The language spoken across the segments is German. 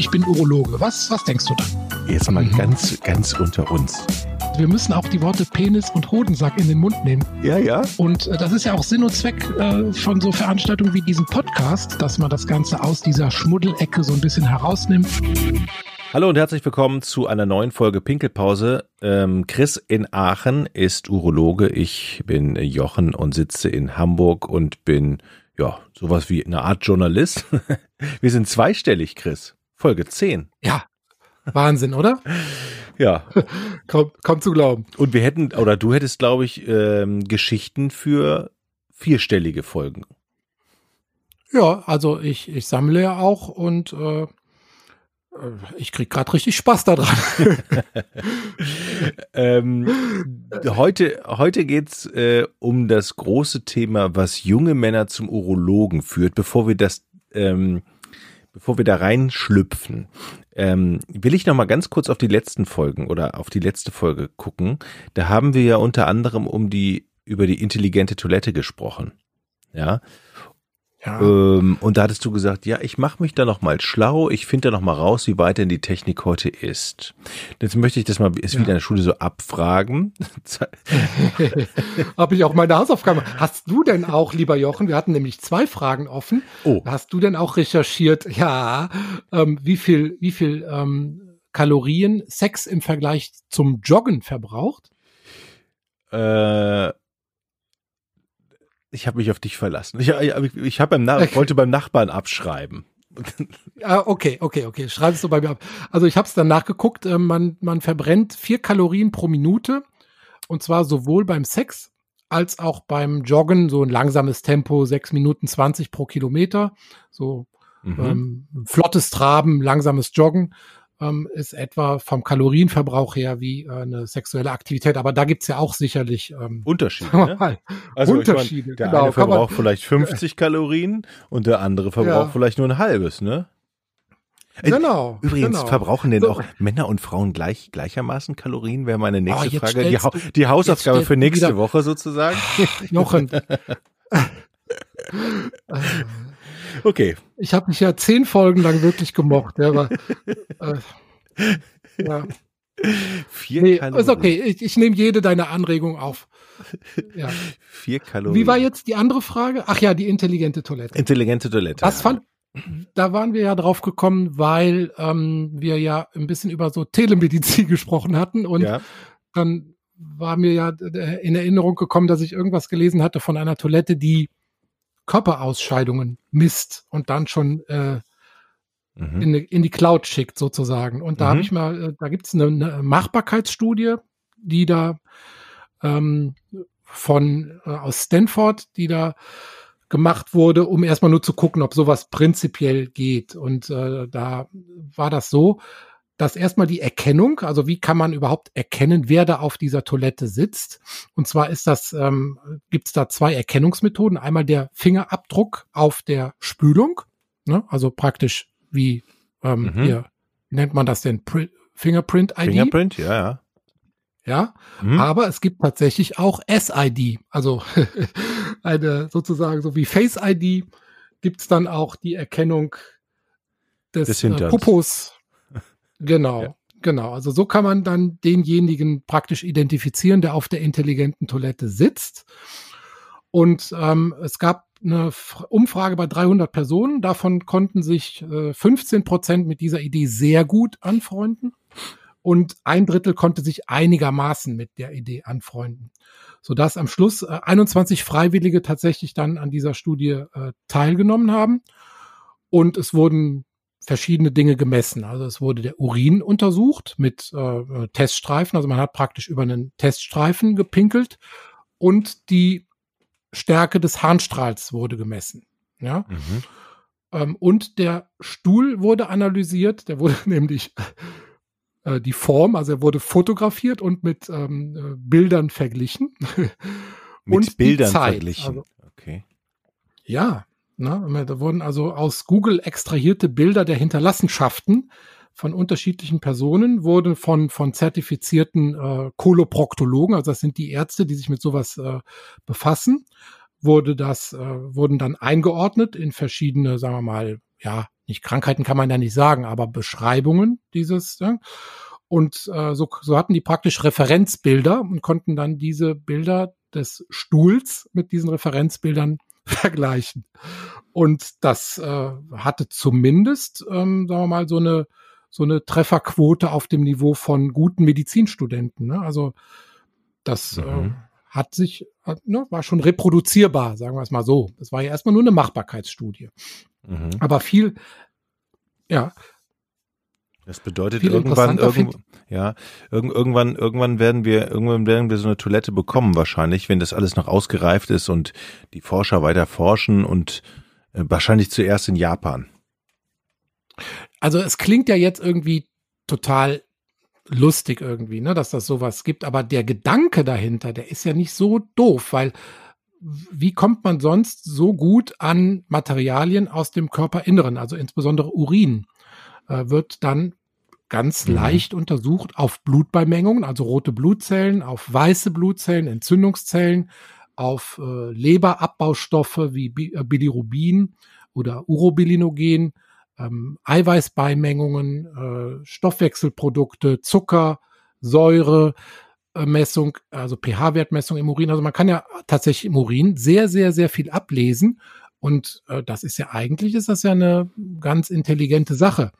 ich bin Urologe. Was, was denkst du dann? Jetzt mal mhm. ganz, ganz unter uns. Wir müssen auch die Worte Penis und Hodensack in den Mund nehmen. Ja, ja. Und äh, das ist ja auch Sinn und Zweck äh, von so Veranstaltungen wie diesem Podcast, dass man das Ganze aus dieser Schmuddelecke so ein bisschen herausnimmt. Hallo und herzlich willkommen zu einer neuen Folge Pinkelpause. Ähm, Chris in Aachen ist Urologe. Ich bin Jochen und sitze in Hamburg und bin ja sowas wie eine Art Journalist. Wir sind zweistellig, Chris. Folge 10. Ja, Wahnsinn, oder? Ja. kaum, kaum zu glauben. Und wir hätten, oder du hättest, glaube ich, ähm, Geschichten für vierstellige Folgen. Ja, also ich, ich sammle ja auch und äh, äh, ich krieg gerade richtig Spaß daran. ähm, heute heute geht's äh, um das große Thema, was junge Männer zum Urologen führt. Bevor wir das, ähm, bevor wir da reinschlüpfen, ähm, will ich noch mal ganz kurz auf die letzten Folgen oder auf die letzte Folge gucken. Da haben wir ja unter anderem um die über die intelligente Toilette gesprochen. Ja. Ja. Ähm, und da hattest du gesagt, ja, ich mache mich da noch mal schlau, ich finde da noch mal raus, wie weit denn die Technik heute ist. Jetzt möchte ich das mal, ist ja. wieder in der Schule so abfragen. Habe ich auch meine Hausaufgaben. Hast du denn auch, lieber Jochen, wir hatten nämlich zwei Fragen offen. Oh. Hast du denn auch recherchiert, ja, ähm, wie viel, wie viel ähm, Kalorien Sex im Vergleich zum Joggen verbraucht? Äh, ich habe mich auf dich verlassen. Ich, ich, ich hab beim okay. wollte beim Nachbarn abschreiben. Ah, okay, okay, okay. Schreibst du bei mir ab. Also ich habe es dann nachgeguckt. Äh, man, man verbrennt vier Kalorien pro Minute. Und zwar sowohl beim Sex als auch beim Joggen. So ein langsames Tempo, sechs Minuten zwanzig pro Kilometer. So mhm. ähm, flottes Traben, langsames Joggen ähm, ist etwa vom Kalorienverbrauch her wie äh, eine sexuelle Aktivität. Aber da gibt's ja auch sicherlich ähm, Unterschiede. Ne? Also Unterschiede. Meine, der genau, eine verbraucht vielleicht 50 Kalorien und der andere verbraucht ja. vielleicht nur ein halbes, ne? Äh, genau. Übrigens, genau. verbrauchen denn so. auch Männer und Frauen gleich gleichermaßen Kalorien? Wäre meine nächste oh, Frage. Die, ha die Hausaufgabe für nächste. Woche sozusagen. Jochen. Okay. Ich habe mich ja zehn Folgen lang wirklich gemocht. Ja, aber, äh, ja. Vier nee, Kalorien. Ist okay, ich, ich nehme jede deiner Anregung auf. Ja. Vier Kalorien. Wie war jetzt die andere Frage? Ach ja, die intelligente Toilette. Intelligente Toilette. Das fand, da waren wir ja drauf gekommen, weil ähm, wir ja ein bisschen über so Telemedizin gesprochen hatten und ja. dann war mir ja in Erinnerung gekommen, dass ich irgendwas gelesen hatte von einer Toilette, die Körperausscheidungen misst und dann schon äh, mhm. in, in, die Cloud schickt sozusagen. Und da mhm. habe ich mal, äh, da gibt es eine, eine, Machbarkeitsstudie, die da ähm, von äh, aus Stanford, die da gemacht wurde, um erstmal nur zu gucken, ob sowas prinzipiell geht. Und äh, da war das so, dass erstmal die Erkennung, also wie kann man überhaupt erkennen, wer da auf dieser Toilette sitzt. Und zwar ist das, ähm, gibt es da zwei Erkennungsmethoden. Einmal der Fingerabdruck auf der Spülung, ne? also praktisch wie ähm, mhm. hier, wie nennt man das denn? Pri Fingerprint ID. Fingerprint, ja, ja. Ja, mhm. aber es gibt tatsächlich auch SID, also eine sozusagen so wie Face ID gibt es dann auch die Erkennung des, des äh, Popos Genau, ja. genau. Also so kann man dann denjenigen praktisch identifizieren, der auf der intelligenten Toilette sitzt. Und ähm, es gab eine Umfrage bei 300 Personen. Davon konnten sich äh, 15 Prozent mit dieser Idee sehr gut anfreunden. Und ein Drittel konnte sich einigermaßen mit der Idee anfreunden. Sodass am Schluss äh, 21 Freiwillige tatsächlich dann an dieser Studie äh, teilgenommen haben. Und es wurden verschiedene Dinge gemessen. Also es wurde der Urin untersucht mit äh, Teststreifen. Also man hat praktisch über einen Teststreifen gepinkelt und die Stärke des Harnstrahls wurde gemessen. Ja. Mhm. Ähm, und der Stuhl wurde analysiert. Der wurde nämlich äh, die Form, also er wurde fotografiert und mit ähm, äh, Bildern verglichen. mit und Bildern verglichen. Also, okay. Ja, Ne? Da wurden also aus Google extrahierte Bilder der Hinterlassenschaften von unterschiedlichen Personen, wurden von, von zertifizierten äh, Koloproktologen, also das sind die Ärzte, die sich mit sowas äh, befassen, wurde das, äh, wurden dann eingeordnet in verschiedene, sagen wir mal, ja, nicht Krankheiten kann man ja nicht sagen, aber Beschreibungen dieses. Ja. Und äh, so, so hatten die praktisch Referenzbilder und konnten dann diese Bilder des Stuhls mit diesen Referenzbildern vergleichen. Und das äh, hatte zumindest, ähm, sagen wir mal, so eine so eine Trefferquote auf dem Niveau von guten Medizinstudenten. Ne? Also das äh, mhm. äh, hat sich, hat, ne, war schon reproduzierbar, sagen wir es mal so. Das war ja erstmal nur eine Machbarkeitsstudie. Mhm. Aber viel, ja, das bedeutet irgendwann, irgend, ja, irg irgendwann, irgendwann werden wir, irgendwann werden wir so eine Toilette bekommen wahrscheinlich, wenn das alles noch ausgereift ist und die Forscher weiter forschen und äh, wahrscheinlich zuerst in Japan. Also es klingt ja jetzt irgendwie total lustig irgendwie, ne, dass das sowas gibt, aber der Gedanke dahinter, der ist ja nicht so doof, weil wie kommt man sonst so gut an Materialien aus dem Körperinneren, also insbesondere Urin? Äh, wird dann ganz mhm. leicht untersucht auf Blutbeimengungen, also rote Blutzellen, auf weiße Blutzellen, Entzündungszellen, auf äh, Leberabbbaustoffe wie Bi äh, Bilirubin oder Urobilinogen, ähm, Eiweißbeimengungen, äh, Stoffwechselprodukte, Zucker, Säure, Messung, also pH-Wertmessung im Urin. Also man kann ja tatsächlich im Urin sehr, sehr, sehr viel ablesen und äh, das ist ja eigentlich, ist das ja eine ganz intelligente Sache.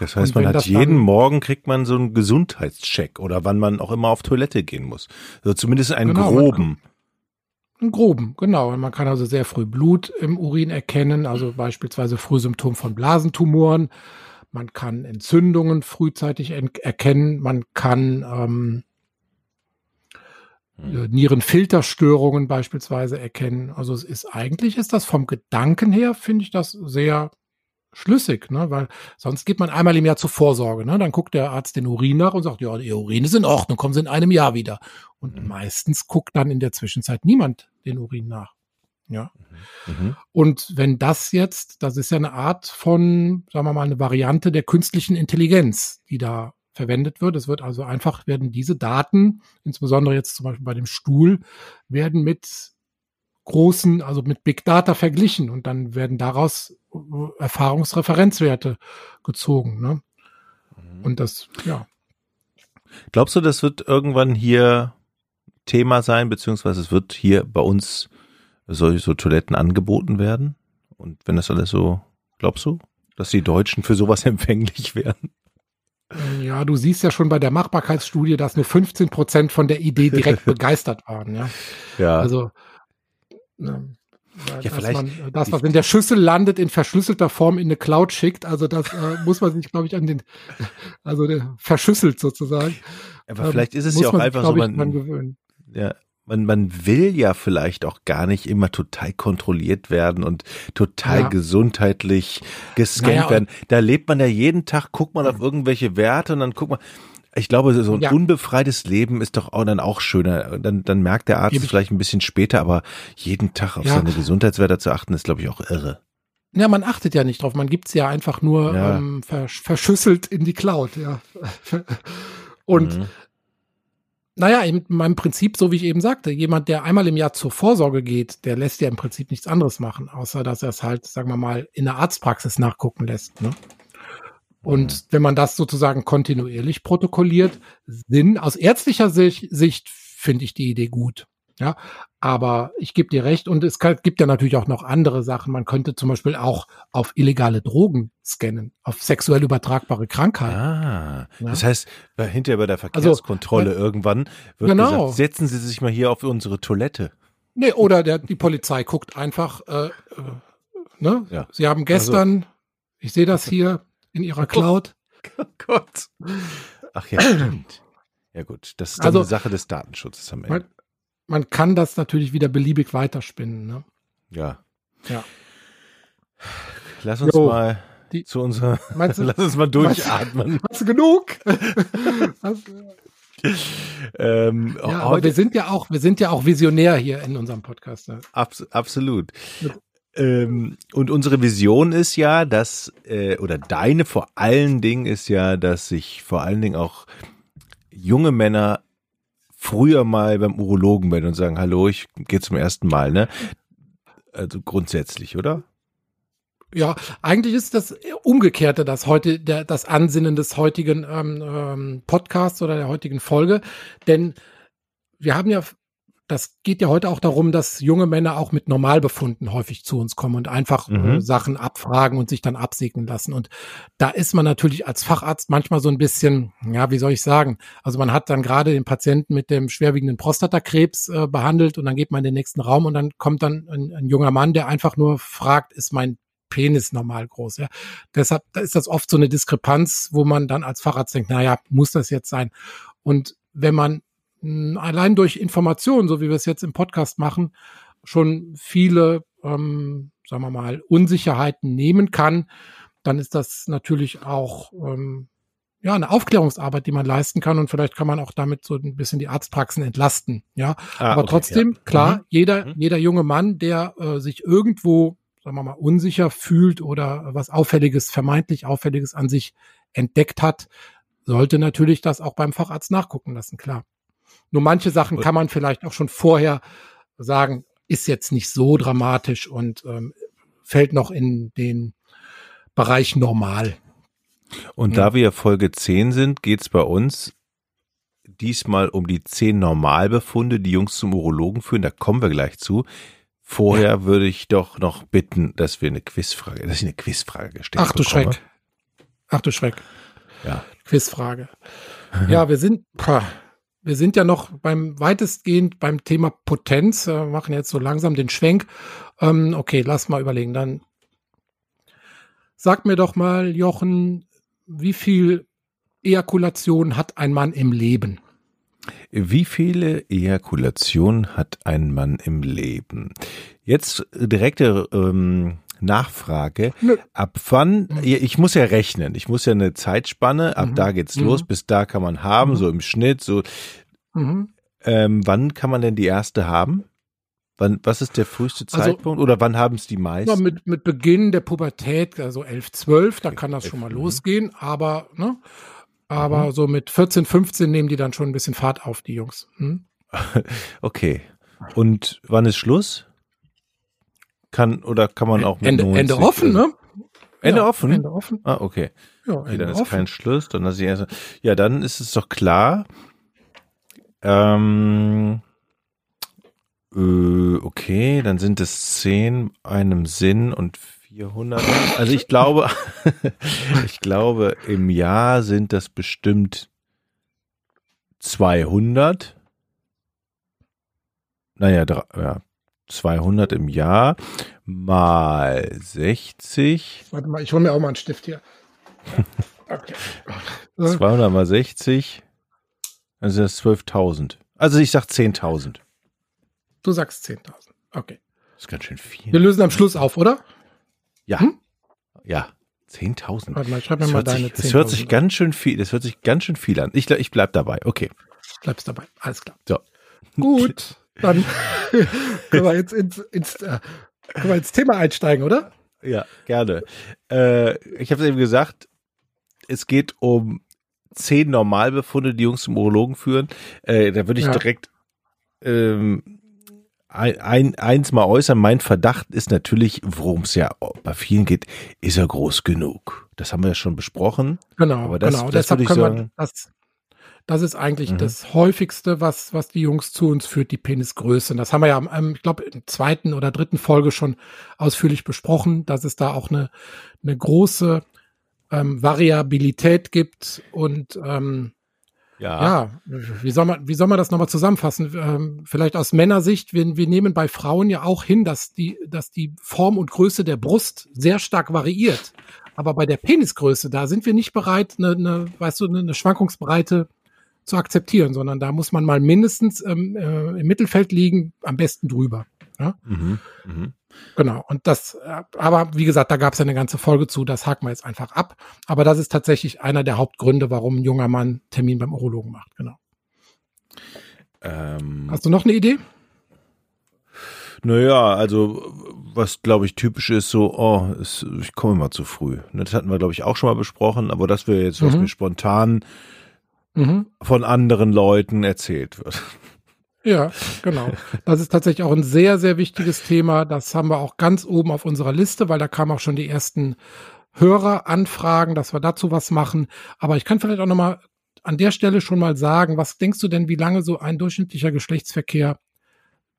Das heißt, man hat jeden Morgen kriegt man so einen Gesundheitscheck oder wann man auch immer auf Toilette gehen muss. Also zumindest einen genau, groben. einen groben, genau. Man kann also sehr früh Blut im Urin erkennen, also beispielsweise Frühsymptom von Blasentumoren. Man kann Entzündungen frühzeitig erkennen. Man kann ähm, hm. Nierenfilterstörungen beispielsweise erkennen. Also es ist eigentlich ist das vom Gedanken her finde ich das sehr schlüssig, ne? weil sonst geht man einmal im Jahr zur Vorsorge. Ne? Dann guckt der Arzt den Urin nach und sagt, ja, Ihr Urin ist in Ordnung, kommen Sie in einem Jahr wieder. Und mhm. meistens guckt dann in der Zwischenzeit niemand den Urin nach. Ja. Mhm. mhm. Und wenn das jetzt, das ist ja eine Art von, sagen wir mal, eine Variante der künstlichen Intelligenz, die da verwendet wird. Es wird also einfach, werden diese Daten, insbesondere jetzt zum Beispiel bei dem Stuhl, werden mit großen, also mit Big Data verglichen und dann werden daraus äh, Erfahrungsreferenzwerte gezogen. Ne? Mhm. Und das, ja. Glaubst du, das wird irgendwann hier Thema sein, beziehungsweise es wird hier bei uns solche so Toiletten angeboten werden? Und wenn das alles so, glaubst du, dass die Deutschen für sowas empfänglich werden? Ja, du siehst ja schon bei der Machbarkeitsstudie, dass nur 15 Prozent von der Idee direkt begeistert waren. Ja. ja. Also, ne, ja, dass man das, was in der Schüssel landet, in verschlüsselter Form in eine Cloud schickt. Also das äh, muss man sich, glaube ich, an den, also der, verschlüsselt sozusagen. Aber vielleicht ist es ähm, ja auch einfach so, man, ja, man, man will ja vielleicht auch gar nicht immer total kontrolliert werden und total ja. gesundheitlich gescannt naja, werden. Da lebt man ja jeden Tag, guckt man auf irgendwelche Werte und dann guckt man. Ich glaube, so ein ja. unbefreites Leben ist doch auch dann auch schöner. Dann, dann merkt der Arzt es vielleicht ein bisschen später, aber jeden Tag auf ja. seine Gesundheitswerte zu achten, ist, glaube ich, auch irre. Ja, man achtet ja nicht drauf. Man gibt's ja einfach nur ja. Ähm, verschüsselt in die Cloud. Ja. Und mhm. Naja, in meinem Prinzip, so wie ich eben sagte, jemand, der einmal im Jahr zur Vorsorge geht, der lässt ja im Prinzip nichts anderes machen, außer dass er es halt, sagen wir mal, in der Arztpraxis nachgucken lässt. Ne? Und mhm. wenn man das sozusagen kontinuierlich protokolliert, Sinn aus ärztlicher Sicht, Sicht finde ich die Idee gut. Ja, aber ich gebe dir recht und es gibt ja natürlich auch noch andere Sachen. Man könnte zum Beispiel auch auf illegale Drogen scannen, auf sexuell übertragbare Krankheiten. Ah, ja. das heißt, hinterher bei der also, Verkehrskontrolle also, irgendwann wird genau. gesagt, setzen Sie sich mal hier auf unsere Toilette. Nee, oder der, die Polizei guckt einfach, äh, äh, ne? Ja. Sie haben gestern, also. ich sehe das hier in Ihrer Cloud. Oh Gott. Ach ja, stimmt. Ja gut, das ist dann also, eine Sache des Datenschutzes am Ende man kann das natürlich wieder beliebig weiterspinnen. Ne? Ja. Ja. Lass uns jo, mal die, zu unserer. Meinst du, lass uns mal durchatmen. Hast, du genug? hast, ähm, ja, aber wir sind ja auch, wir sind ja auch visionär hier in unserem Podcast. Ne? Abs absolut. Ähm, und unsere Vision ist ja, dass, äh, oder deine vor allen Dingen ist ja, dass sich vor allen Dingen auch junge Männer früher mal beim Urologen bin und sagen, hallo, ich gehe zum ersten Mal, ne? Also grundsätzlich, oder? Ja, eigentlich ist das Umgekehrte, das heute der, das Ansinnen des heutigen ähm, ähm, Podcasts oder der heutigen Folge, denn wir haben ja das geht ja heute auch darum, dass junge Männer auch mit Normalbefunden häufig zu uns kommen und einfach äh, mhm. äh, Sachen abfragen und sich dann absegnen lassen. Und da ist man natürlich als Facharzt manchmal so ein bisschen, ja, wie soll ich sagen? Also man hat dann gerade den Patienten mit dem schwerwiegenden Prostatakrebs äh, behandelt und dann geht man in den nächsten Raum und dann kommt dann ein, ein junger Mann, der einfach nur fragt, ist mein Penis normal groß. Ja. Deshalb ist das oft so eine Diskrepanz, wo man dann als Facharzt denkt, naja, muss das jetzt sein? Und wenn man allein durch Informationen, so wie wir es jetzt im Podcast machen, schon viele, ähm, sagen wir mal, Unsicherheiten nehmen kann, dann ist das natürlich auch ähm, ja eine Aufklärungsarbeit, die man leisten kann und vielleicht kann man auch damit so ein bisschen die Arztpraxen entlasten. Ja, ah, aber okay, trotzdem ja. klar, mhm. jeder mhm. jeder junge Mann, der äh, sich irgendwo sagen wir mal unsicher fühlt oder was auffälliges, vermeintlich auffälliges an sich entdeckt hat, sollte natürlich das auch beim Facharzt nachgucken lassen, klar. Nur manche Sachen kann man vielleicht auch schon vorher sagen, ist jetzt nicht so dramatisch und ähm, fällt noch in den Bereich normal. Und ja. da wir Folge 10 sind, geht's bei uns diesmal um die 10 Normalbefunde, die Jungs zum Urologen führen. Da kommen wir gleich zu. Vorher ja. würde ich doch noch bitten, dass wir eine Quizfrage, dass ich eine Quizfrage gestellt Ach du bekomme. Schreck. Ach du Schreck. Ja. Quizfrage. Ja, wir sind, pah, wir sind ja noch beim weitestgehend beim Thema Potenz, äh, machen jetzt so langsam den Schwenk. Ähm, okay, lass mal überlegen. Dann sag mir doch mal, Jochen, wie viel Ejakulation hat ein Mann im Leben? Wie viele Ejakulationen hat ein Mann im Leben? Jetzt direkte ähm, Nachfrage. Nö. Ab wann, ich muss ja rechnen, ich muss ja eine Zeitspanne, ab mhm. da geht's mhm. los, bis da kann man haben, mhm. so im Schnitt, so. Mhm. Ähm, wann kann man denn die erste haben? Wann, was ist der früheste also, Zeitpunkt also, oder wann haben es die meisten? mit, mit Beginn der Pubertät, also 11, 12, da kann das schon mal losgehen, aber, ne, aber mhm. so mit 14, 15 nehmen die dann schon ein bisschen Fahrt auf, die Jungs. Hm? okay. Und wann ist Schluss? Kann oder kann man auch mit Ende, 90, Ende offen, ne? Ende ja, offen? Ende offen. Ah, okay. Ja, okay, dann ist offen. kein Schluss. Dann lasse ich erst, ja, dann ist es doch klar. Ähm, äh, okay, dann sind es zehn einem Sinn und 400. Also ich glaube, ich glaube, im Jahr sind das bestimmt 200. Naja, ja, 200 im Jahr mal 60. Warte mal, ich hole mir auch mal einen Stift hier. Okay. 200 mal 60, also das ist 12.000. Also ich sag 10.000. Du sagst 10.000. Okay. Das ist ganz schön viel. Wir lösen am Schluss auf, oder? Ja. Hm? Ja. 10.000. Warte mal, schreib mir das mal deine sich, Das hört sich ganz schön viel, das hört sich ganz schön viel an. Ich, ich bleib dabei. Okay. Bleibst dabei. Alles klar. So. Gut. Dann können wir jetzt ins, ins, äh, können wir ins Thema einsteigen, oder? Ja, gerne. Äh, ich habe es eben gesagt, es geht um zehn Normalbefunde, die Jungs zum Urologen führen. Äh, da würde ich ja. direkt ähm, ein, ein, eins mal äußern. Mein Verdacht ist natürlich, worum es ja bei vielen geht, ist er groß genug. Das haben wir ja schon besprochen. Genau, aber das, genau. Das Deshalb ich sagen, das, das ist eigentlich mhm. das häufigste, was, was die Jungs zu uns führt, die Penisgröße. das haben wir ja, ähm, ich glaube, in zweiten oder dritten Folge schon ausführlich besprochen, dass es da auch eine, eine große ähm, Variabilität gibt und ähm, ja. ja, wie soll man, wie soll man das nochmal zusammenfassen? Ähm, vielleicht aus Männersicht, wir, wir nehmen bei Frauen ja auch hin, dass die, dass die Form und Größe der Brust sehr stark variiert. Aber bei der Penisgröße, da sind wir nicht bereit, eine, eine weißt du, eine Schwankungsbreite zu akzeptieren, sondern da muss man mal mindestens ähm, äh, im Mittelfeld liegen, am besten drüber. Ja? Mhm, mh. Genau. Und das, äh, aber wie gesagt, da gab es ja eine ganze Folge zu, das haken wir jetzt einfach ab. Aber das ist tatsächlich einer der Hauptgründe, warum ein junger Mann Termin beim Urologen macht, genau. Ähm, Hast du noch eine Idee? Naja, also was glaube ich typisch ist, so, oh, ist, ich komme immer zu früh. Das hatten wir, glaube ich, auch schon mal besprochen, aber das wäre jetzt, was mhm. mir spontan mhm. von anderen Leuten erzählt wird. Ja, genau. Das ist tatsächlich auch ein sehr, sehr wichtiges Thema. Das haben wir auch ganz oben auf unserer Liste, weil da kamen auch schon die ersten Höreranfragen, dass wir dazu was machen. Aber ich kann vielleicht auch nochmal an der Stelle schon mal sagen, was denkst du denn, wie lange so ein durchschnittlicher Geschlechtsverkehr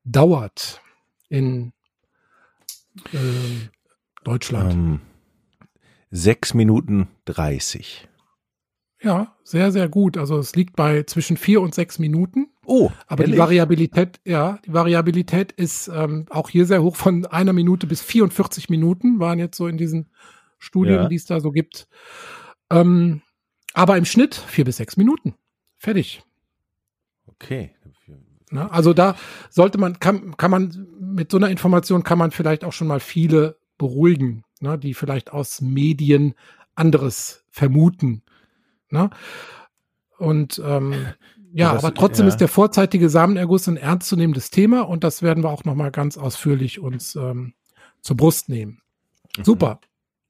dauert in äh, Deutschland? Ähm, sechs Minuten dreißig. Ja, sehr, sehr gut. Also es liegt bei zwischen vier und sechs Minuten. Oh, aber ehrlich? die Variabilität, ja, die Variabilität ist ähm, auch hier sehr hoch von einer Minute bis 44 Minuten waren jetzt so in diesen Studien, ja. die es da so gibt. Ähm, aber im Schnitt vier bis sechs Minuten. Fertig. Okay. Na, also da sollte man, kann, kann man, mit so einer Information kann man vielleicht auch schon mal viele beruhigen, ne, die vielleicht aus Medien anderes vermuten. Ne? Und ähm, ja, das, aber trotzdem ja. ist der vorzeitige Samenerguss ein ernstzunehmendes Thema und das werden wir auch nochmal ganz ausführlich uns ähm, zur Brust nehmen. Mhm. Super.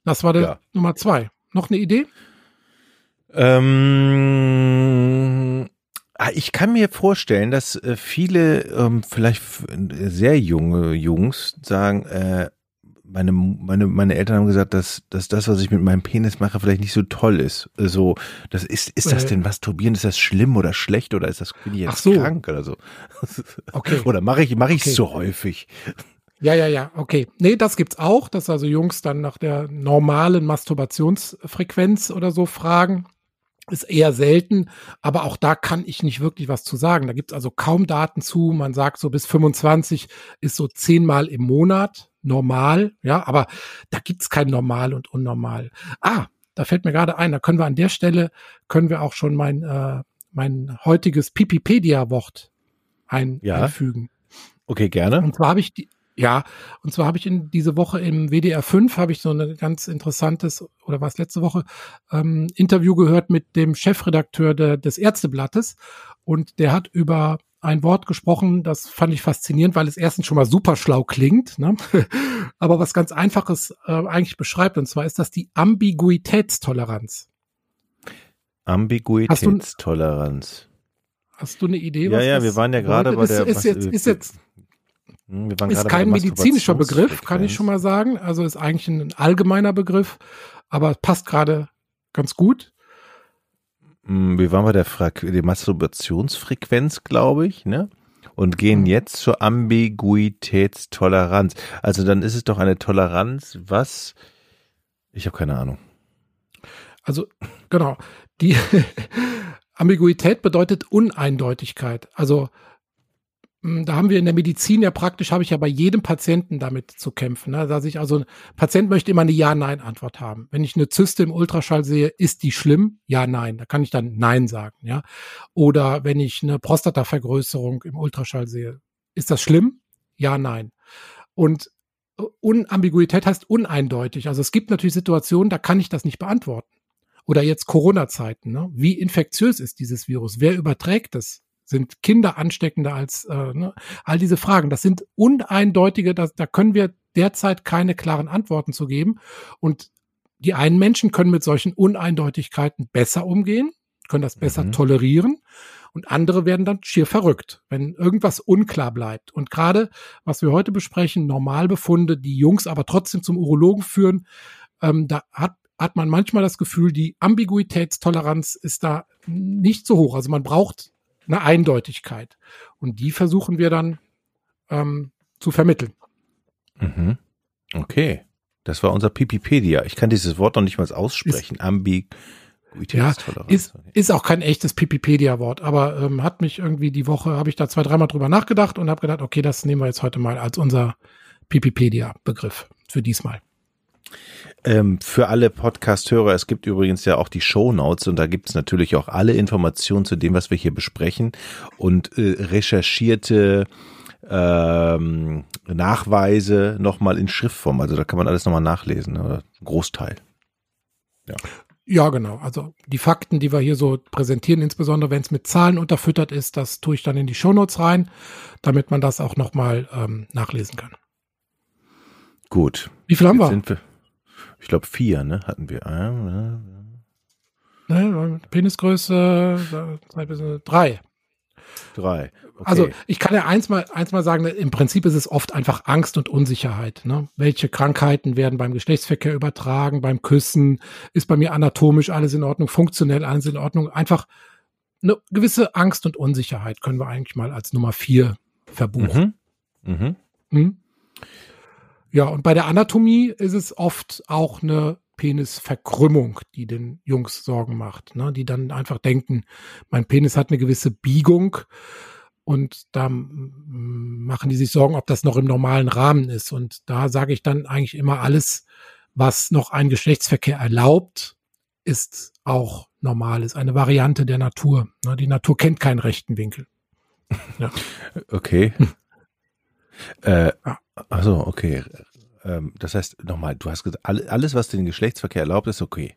Das war der ja. Nummer zwei. Noch eine Idee? Ähm, ah, ich kann mir vorstellen, dass äh, viele, ähm, vielleicht sehr junge Jungs sagen, äh, meine, meine, meine Eltern haben gesagt, dass, dass das, was ich mit meinem Penis mache, vielleicht nicht so toll ist. So, das ist, ist das äh. denn masturbieren? Ist das schlimm oder schlecht oder ist das, bin ich jetzt so. krank oder so? Okay. Oder mache ich, mache ich es okay. zu häufig? Ja, ja, ja, okay. Nee, das gibt's auch, dass also Jungs dann nach der normalen Masturbationsfrequenz oder so fragen. Ist eher selten, aber auch da kann ich nicht wirklich was zu sagen. Da gibt's also kaum Daten zu. Man sagt so bis 25 ist so zehnmal im Monat normal, ja, aber da gibt's kein normal und unnormal. Ah, da fällt mir gerade ein, da können wir an der Stelle, können wir auch schon mein, äh, mein heutiges Pipipedia-Wort ein, ja. einfügen. Okay, gerne. Und zwar habe ich die, ja, und zwar habe ich in diese Woche im WDR 5 habe ich so ein ganz interessantes, oder was letzte Woche, ähm, Interview gehört mit dem Chefredakteur de, des Ärzteblattes. Und der hat über ein Wort gesprochen, das fand ich faszinierend, weil es erstens schon mal super schlau klingt, ne? aber was ganz Einfaches äh, eigentlich beschreibt. Und zwar ist das die Ambiguitätstoleranz. Ambiguitätstoleranz. Hast du, eine Idee? Ja, ja, wir waren ja gerade bei der. Ist, ist, jetzt, ist jetzt ist kein medizinischer Begriff, kann ich schon mal sagen. Also ist eigentlich ein allgemeiner Begriff, aber passt gerade ganz gut. Hm, wie waren wir der die Masturbationsfrequenz, glaube ich, ne? Und gehen mhm. jetzt zur Ambiguitätstoleranz. Also dann ist es doch eine Toleranz, was ich habe keine Ahnung. Also genau, die Ambiguität bedeutet Uneindeutigkeit. Also hm, da haben wir in der Medizin ja praktisch, habe ich ja bei jedem Patienten damit zu kämpfen. Ne? Dass ich also, ein Patient möchte immer eine Ja-Nein-Antwort haben. Wenn ich eine Zyste im Ultraschall sehe, ist die schlimm? Ja, nein. Da kann ich dann Nein sagen. Ja. Oder wenn ich eine Prostatavergrößerung im Ultraschall sehe, ist das schlimm? Ja, nein. Und äh, Unambiguität heißt uneindeutig. Also es gibt natürlich Situationen, da kann ich das nicht beantworten. Oder jetzt Corona-Zeiten. Ne? Wie infektiös ist dieses Virus? Wer überträgt es? Sind Kinder ansteckender als äh, ne? all diese Fragen? Das sind uneindeutige, da, da können wir derzeit keine klaren Antworten zu geben. Und die einen Menschen können mit solchen Uneindeutigkeiten besser umgehen, können das besser mhm. tolerieren und andere werden dann schier verrückt, wenn irgendwas unklar bleibt. Und gerade, was wir heute besprechen, Normalbefunde, die Jungs aber trotzdem zum Urologen führen, ähm, da hat, hat man manchmal das Gefühl, die Ambiguitätstoleranz ist da nicht so hoch. Also man braucht eine Eindeutigkeit. Und die versuchen wir dann ähm, zu vermitteln. Mhm. Okay. Das war unser Pipipedia. Ich kann dieses Wort noch nicht mal aussprechen. Ambiguitätstoleranz. Ja, ist, ist auch kein echtes Pipipedia-Wort, aber ähm, hat mich irgendwie die Woche, habe ich da zwei, dreimal drüber nachgedacht und habe gedacht, okay, das nehmen wir jetzt heute mal als unser Pipipedia-Begriff für diesmal. Ähm, für alle Podcast-Hörer, es gibt übrigens ja auch die Show Notes und da gibt es natürlich auch alle Informationen zu dem, was wir hier besprechen und äh, recherchierte ähm, Nachweise nochmal in Schriftform. Also da kann man alles nochmal nachlesen, oder? Großteil. Ja. Ja, genau. Also die Fakten, die wir hier so präsentieren, insbesondere wenn es mit Zahlen unterfüttert ist, das tue ich dann in die Shownotes rein, damit man das auch nochmal ähm, nachlesen kann. Gut. Wie viel haben wir? wir? Ich glaube vier, ne? Hatten wir. Ne, Penisgröße drei. Drei. Okay. Also ich kann ja eins mal, eins mal sagen, im Prinzip ist es oft einfach Angst und Unsicherheit. Ne? Welche Krankheiten werden beim Geschlechtsverkehr übertragen, beim Küssen? Ist bei mir anatomisch alles in Ordnung, funktionell alles in Ordnung? Einfach eine gewisse Angst und Unsicherheit können wir eigentlich mal als Nummer vier verbuchen. Mhm. Mhm. Hm? Ja, und bei der Anatomie ist es oft auch eine Penisverkrümmung, die den Jungs Sorgen macht, ne? die dann einfach denken, mein Penis hat eine gewisse Biegung und da machen die sich Sorgen, ob das noch im normalen Rahmen ist. Und da sage ich dann eigentlich immer alles, was noch ein Geschlechtsverkehr erlaubt, ist auch normal, ist eine Variante der Natur. Ne? Die Natur kennt keinen rechten Winkel. Ja. Okay. Hm. Äh, also okay. Ähm, das heißt, nochmal, du hast gesagt, alles, was den Geschlechtsverkehr erlaubt, ist okay.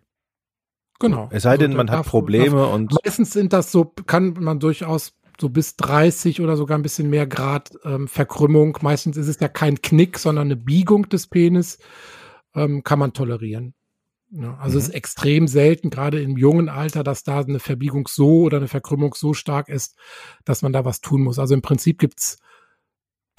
Genau. Es sei denn, also, man hat Probleme darf, und. Meistens sind das so, kann man durchaus so bis 30 oder sogar ein bisschen mehr Grad ähm, Verkrümmung. Meistens ist es ja kein Knick, sondern eine Biegung des Penis. Ähm, kann man tolerieren. Ja, also mhm. es ist extrem selten, gerade im jungen Alter, dass da eine Verbiegung so oder eine Verkrümmung so stark ist, dass man da was tun muss. Also im Prinzip gibt's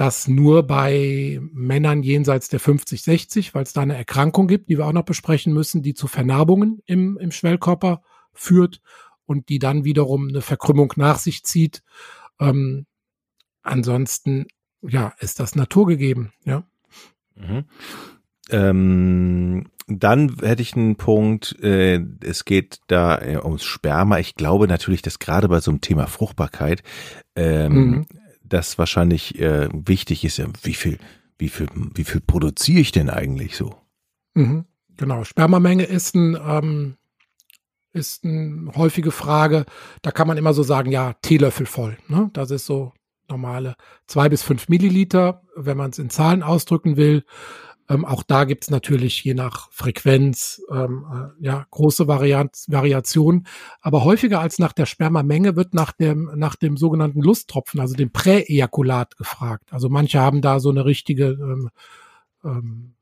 das nur bei Männern jenseits der 50, 60, weil es da eine Erkrankung gibt, die wir auch noch besprechen müssen, die zu Vernarbungen im, im Schwellkörper führt und die dann wiederum eine Verkrümmung nach sich zieht. Ähm, ansonsten, ja, ist das naturgegeben, ja. Mhm. Ähm, dann hätte ich einen Punkt, äh, es geht da äh, ums Sperma. Ich glaube natürlich, dass gerade bei so einem Thema Fruchtbarkeit ähm, mhm das wahrscheinlich äh, wichtig ist, wie viel, wie viel, wie viel produziere ich denn eigentlich so? Mhm, genau. Spermamenge ist ein, ähm, ist eine häufige Frage. Da kann man immer so sagen, ja, Teelöffel voll. Ne? Das ist so normale zwei bis fünf Milliliter, wenn man es in Zahlen ausdrücken will. Ähm, auch da gibt es natürlich je nach Frequenz ähm, äh, ja große Variant Variationen. Aber häufiger als nach der Spermamenge wird nach dem nach dem sogenannten Lusttropfen, also dem Präejakulat gefragt. Also manche haben da so eine richtige ähm, ähm,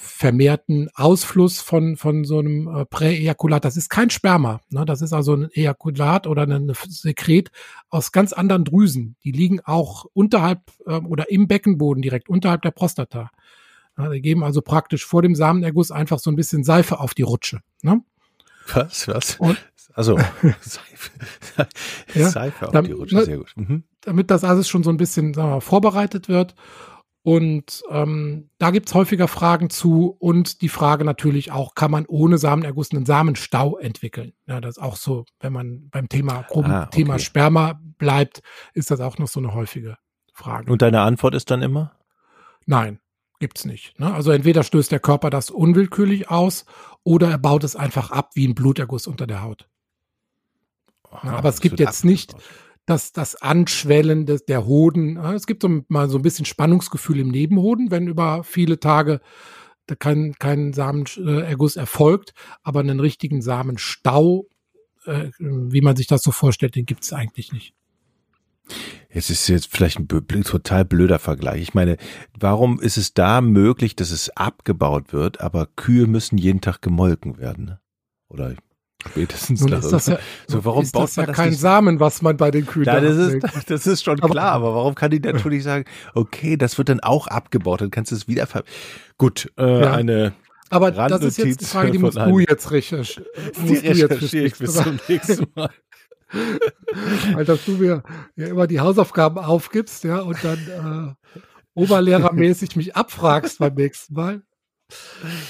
vermehrten Ausfluss von, von so einem äh, Präejakulat. Das ist kein Sperma. Ne? Das ist also ein Ejakulat oder ein Sekret aus ganz anderen Drüsen. Die liegen auch unterhalb äh, oder im Beckenboden direkt unterhalb der Prostata. Ja, die geben also praktisch vor dem Samenerguss einfach so ein bisschen Seife auf die Rutsche. Ne? Was? Was? Und, also Seife, ja, Seife auf damit, die Rutsche, sehr gut. Mhm. Damit das alles schon so ein bisschen wir, vorbereitet wird. Und ähm, da gibt's häufiger Fragen zu und die Frage natürlich auch, kann man ohne Samenerguss einen Samenstau entwickeln? Ja, das ist auch so, wenn man beim Thema, groben ah, okay. Thema Sperma bleibt, ist das auch noch so eine häufige Frage. Und deine Antwort ist dann immer? Nein. Gibt's nicht. Ne? Also entweder stößt der Körper das unwillkürlich aus oder er baut es einfach ab wie ein Bluterguss unter der Haut. Aha, aber es gibt jetzt nicht das, das Anschwellen des, der Hoden. Es gibt so mal so ein bisschen Spannungsgefühl im Nebenhoden, wenn über viele Tage kein, kein Samenerguss erfolgt, aber einen richtigen Samenstau, äh, wie man sich das so vorstellt, den gibt's eigentlich nicht. Es ist jetzt vielleicht ein total blöder Vergleich. Ich meine, warum ist es da möglich, dass es abgebaut wird, aber Kühe müssen jeden Tag gemolken werden? Ne? Oder spätestens Nun ist das ja, so, warum ist baut das man ja das kein nicht? Samen, was man bei den Kühen ja, das ist, das ist schon aber, klar, aber warum kann die natürlich sagen, okay, das wird dann auch abgebaut, dann kannst du es wieder ver Gut, äh, ja. eine aber das ist jetzt die Frage, die musst du jetzt recherchieren. Die recherchiere ich bis zum nächsten Mal. Weil dass du mir ja immer die Hausaufgaben aufgibst, ja, und dann äh, oberlehrermäßig mich abfragst beim nächsten Mal.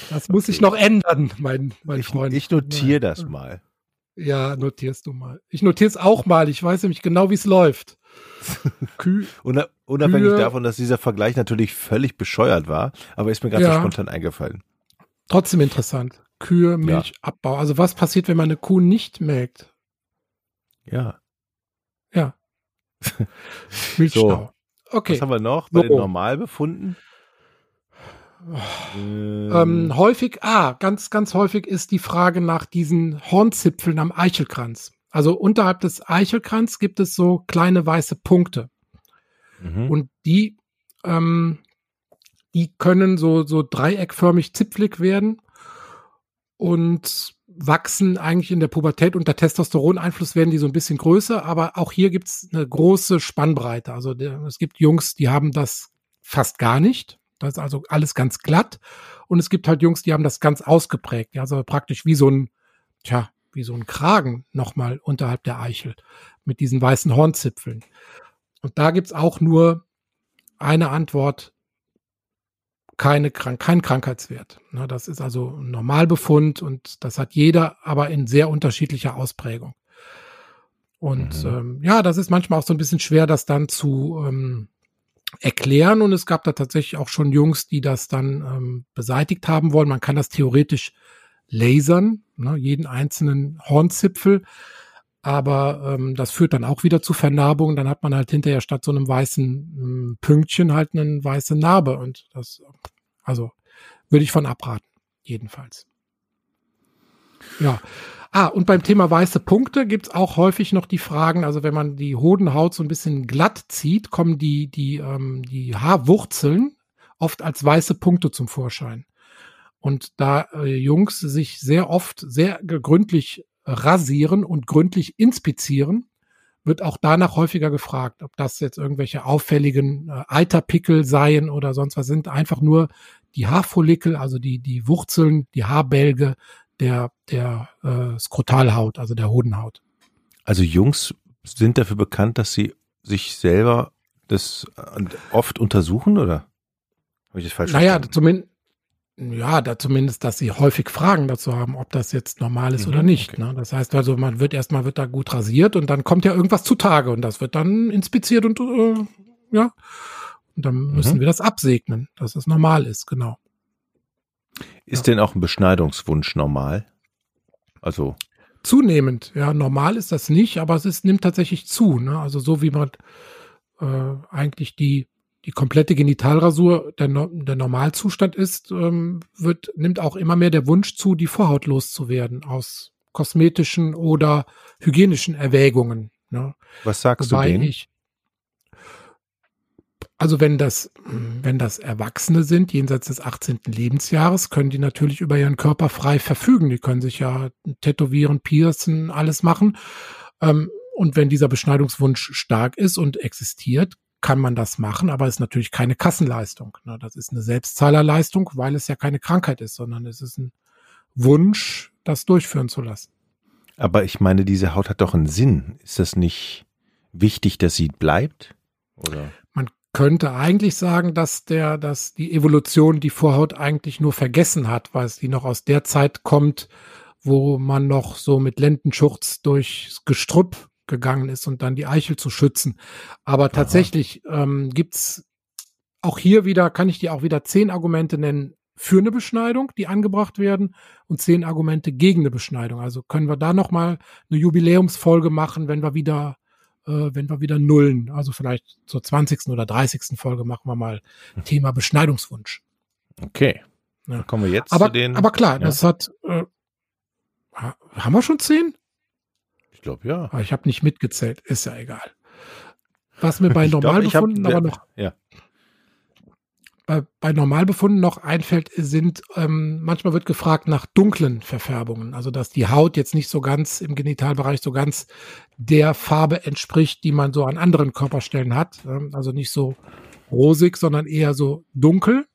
Das muss sich noch ändern, mein, mein ich, Freund. Ich notiere das mal. Ja, notierst du mal. Ich notiere es auch mal. Ich weiß nämlich genau, wie es läuft. Kühe, Unabhängig Kühe, davon, dass dieser Vergleich natürlich völlig bescheuert war, aber ist mir gerade ja, so spontan eingefallen. Trotzdem interessant. Kühe, Milchabbau. Ja. Also was passiert, wenn man eine Kuh nicht melkt? Ja. Ja. Milchstau. So. Okay. Was haben wir noch bei so. den Normalbefunden? Ähm, ähm, häufig, ah, ganz, ganz häufig ist die Frage nach diesen Hornzipfeln am Eichelkranz. Also unterhalb des Eichelkranz gibt es so kleine weiße Punkte. Mhm. Und die, ähm, die können so, so dreieckförmig zipflig werden. Und wachsen eigentlich in der Pubertät unter Testosteroneinfluss werden die so ein bisschen größer, aber auch hier gibt's eine große Spannbreite. Also der, es gibt Jungs, die haben das fast gar nicht. Das ist also alles ganz glatt. Und es gibt halt Jungs, die haben das ganz ausgeprägt. Also praktisch wie so ein, tja, wie so ein Kragen nochmal unterhalb der Eichel mit diesen weißen Hornzipfeln. Und da gibt's auch nur eine Antwort, keine Krank kein Krankheitswert. Ne, das ist also ein Normalbefund und das hat jeder, aber in sehr unterschiedlicher Ausprägung. Und mhm. ähm, ja, das ist manchmal auch so ein bisschen schwer, das dann zu ähm, erklären. Und es gab da tatsächlich auch schon Jungs, die das dann ähm, beseitigt haben wollen. Man kann das theoretisch lasern, ne, jeden einzelnen Hornzipfel. Aber ähm, das führt dann auch wieder zu Vernarbungen. Dann hat man halt hinterher statt so einem weißen ähm, Pünktchen halt eine weiße Narbe. Und das, also würde ich von abraten, jedenfalls. Ja. Ah, und beim Thema weiße Punkte gibt's auch häufig noch die Fragen, also wenn man die Hodenhaut so ein bisschen glatt zieht, kommen die, die, ähm, die Haarwurzeln oft als weiße Punkte zum Vorschein. Und da äh, Jungs sich sehr oft sehr gründlich rasieren und gründlich inspizieren, wird auch danach häufiger gefragt, ob das jetzt irgendwelche auffälligen äh, Eiterpickel seien oder sonst was sind. Einfach nur die Haarfollikel, also die, die Wurzeln, die Haarbälge der, der äh, Skrotalhaut, also der Hodenhaut. Also Jungs sind dafür bekannt, dass sie sich selber das äh, oft untersuchen, oder? Habe ich das falsch naja, verstanden? Naja, zumindest, ja, da zumindest, dass sie häufig Fragen dazu haben, ob das jetzt normal ist mhm, oder nicht. Okay. Ne? Das heißt also, man wird erstmal wird da gut rasiert und dann kommt ja irgendwas zutage und das wird dann inspiziert und äh, ja, und dann mhm. müssen wir das absegnen, dass es normal ist, genau. Ist ja. denn auch ein Beschneidungswunsch normal? Also zunehmend, ja, normal ist das nicht, aber es ist, nimmt tatsächlich zu. Ne? Also so wie man äh, eigentlich die die komplette Genitalrasur der, der Normalzustand ist, ähm, wird, nimmt auch immer mehr der Wunsch zu, die Vorhaut loszuwerden aus kosmetischen oder hygienischen Erwägungen. Ne? Was sagst Wobei du denen? Ich, also wenn das, wenn das Erwachsene sind, jenseits des 18. Lebensjahres, können die natürlich über ihren Körper frei verfügen. Die können sich ja tätowieren, piercen, alles machen. Ähm, und wenn dieser Beschneidungswunsch stark ist und existiert, kann man das machen, aber es ist natürlich keine Kassenleistung. Ne? Das ist eine Selbstzahlerleistung, weil es ja keine Krankheit ist, sondern es ist ein Wunsch, das durchführen zu lassen. Aber ich meine, diese Haut hat doch einen Sinn. Ist das nicht wichtig, dass sie bleibt? Oder? Man könnte eigentlich sagen, dass der, dass die Evolution die Vorhaut eigentlich nur vergessen hat, weil sie noch aus der Zeit kommt, wo man noch so mit Lendenschurz durchs Gestrüpp gegangen ist und dann die Eichel zu schützen. Aber tatsächlich ähm, gibt's auch hier wieder, kann ich dir auch wieder zehn Argumente nennen für eine Beschneidung, die angebracht werden und zehn Argumente gegen eine Beschneidung. Also können wir da nochmal eine Jubiläumsfolge machen, wenn wir wieder äh, wenn wir wieder nullen. Also vielleicht zur 20. oder 30. Folge machen wir mal hm. Thema Beschneidungswunsch. Okay. Ja. Dann kommen wir jetzt aber, zu den. Aber klar, ja. das hat. Äh, haben wir schon zehn? Ich glaube ja. Aber ich habe nicht mitgezählt, ist ja egal. Was mir bei Normalbefunden aber noch. Ja. Bei, bei Normalbefunden noch einfällt, sind, ähm, manchmal wird gefragt nach dunklen Verfärbungen. Also, dass die Haut jetzt nicht so ganz im Genitalbereich so ganz der Farbe entspricht, die man so an anderen Körperstellen hat. Also nicht so rosig, sondern eher so dunkel.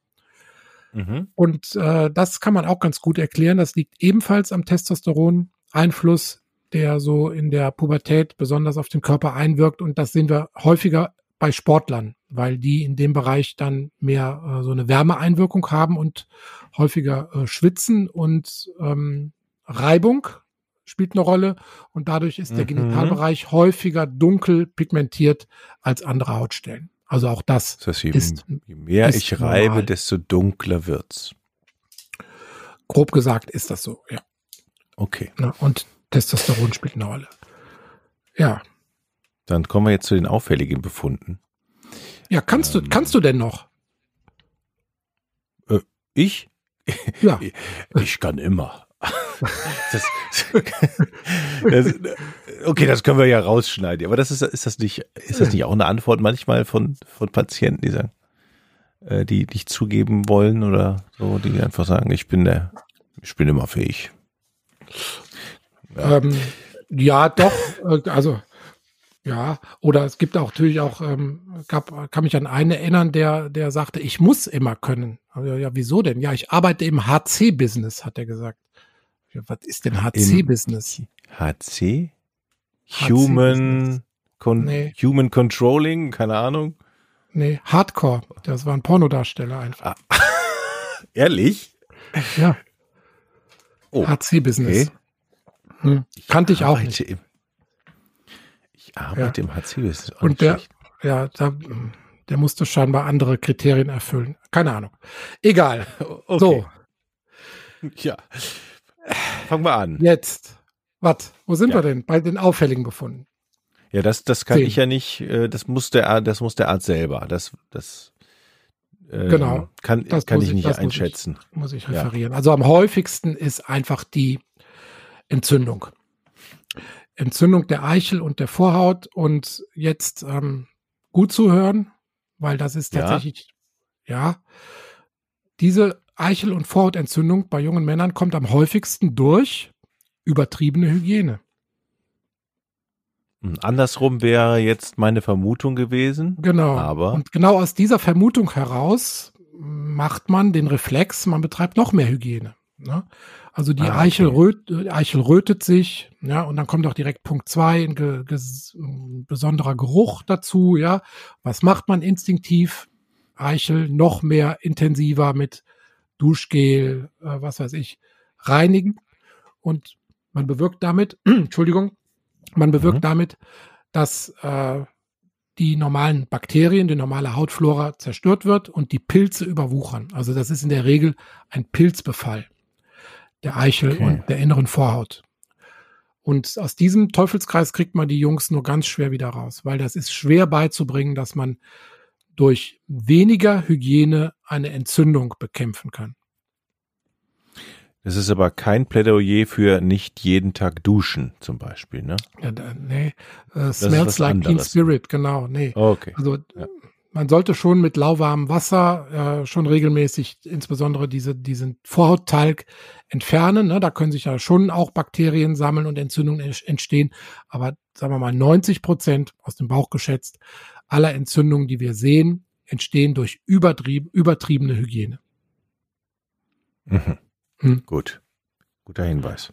Mhm. Und äh, das kann man auch ganz gut erklären. Das liegt ebenfalls am Testosteron-Einfluss der so in der Pubertät besonders auf den Körper einwirkt. Und das sehen wir häufiger bei Sportlern, weil die in dem Bereich dann mehr äh, so eine Wärmeeinwirkung haben und häufiger äh, schwitzen und ähm, Reibung spielt eine Rolle und dadurch ist der mhm. Genitalbereich häufiger dunkel pigmentiert als andere Hautstellen. Also auch das, das heißt, je, ist je mehr ist ich reibe, normal. desto dunkler wird's. Grob gesagt ist das so, ja. Okay. Und Testosteron spielt eine Rolle. Ja. Dann kommen wir jetzt zu den auffälligen Befunden. Ja, kannst ähm, du, kannst du denn noch? Äh, ich? Ja. Ich kann immer. Das, das, okay, das können wir ja rausschneiden. Aber das ist, ist das nicht, ist das nicht auch eine Antwort manchmal von, von Patienten, die sagen, äh, die nicht zugeben wollen oder so, die einfach sagen, ich bin der, ich bin immer fähig. Ja, ähm, ja doch, äh, also ja, oder es gibt auch natürlich auch, ähm, gab, kann mich an einen erinnern, der, der sagte, ich muss immer können. Also, ja, wieso denn? Ja, ich arbeite im HC-Business, hat er gesagt. Ja, was ist denn HC-Business? HC? Human, Con nee. Human Controlling, keine Ahnung. Nee, Hardcore. Das war ein Pornodarsteller einfach. Ah. Ehrlich? Ja. Oh, HC-Business. Okay. Hm. Kannte ich auch nicht. Im, ich arbeite ja. im HC-Business. Und der, schlecht. ja, da, der musste scheinbar andere Kriterien erfüllen. Keine Ahnung. Egal. Okay. So. Ja. Fangen wir an. Jetzt. Was? Wo sind ja. wir denn? Bei den auffälligen Befunden. Ja, das, das kann Sehen. ich ja nicht, äh, das muss der, das muss der Arzt selber. Das, das äh, genau. kann, das kann ich, ich nicht einschätzen. Muss ich, muss ich referieren. Ja. Also am häufigsten ist einfach die Entzündung. Entzündung der Eichel und der Vorhaut und jetzt ähm, gut zu hören, weil das ist tatsächlich, ja, ja diese Eichel- und Vorhautentzündung bei jungen Männern kommt am häufigsten durch übertriebene Hygiene. Andersrum wäre jetzt meine Vermutung gewesen. Genau. Aber und genau aus dieser Vermutung heraus macht man den Reflex, man betreibt noch mehr Hygiene. Ne? Also die ah, Eichel, okay. röt, Eichel rötet sich, ja, und dann kommt auch direkt Punkt zwei, ein, ge, ein besonderer Geruch dazu, ja. Was macht man instinktiv? Eichel noch mehr intensiver mit Duschgel, äh, was weiß ich, reinigen. Und man bewirkt damit, Entschuldigung, man bewirkt mhm. damit, dass äh, die normalen Bakterien, die normale Hautflora zerstört wird und die Pilze überwuchern. Also das ist in der Regel ein Pilzbefall der Eichel okay. und der inneren Vorhaut. Und aus diesem Teufelskreis kriegt man die Jungs nur ganz schwer wieder raus, weil das ist schwer beizubringen, dass man durch weniger Hygiene eine Entzündung bekämpfen kann. Das ist aber kein Plädoyer für nicht jeden Tag duschen, zum Beispiel, ne? Ja, da, nee, uh, smells like anderes. Teen Spirit, genau, nee. okay. Also ja. Man sollte schon mit lauwarmem Wasser äh, schon regelmäßig, insbesondere diese, diesen Vorhauttalg entfernen. Ne? Da können sich ja schon auch Bakterien sammeln und Entzündungen entstehen. Aber sagen wir mal 90 Prozent aus dem Bauch geschätzt aller Entzündungen, die wir sehen, entstehen durch übertrieb, übertriebene Hygiene. Mhm. Hm. Gut. Guter Hinweis.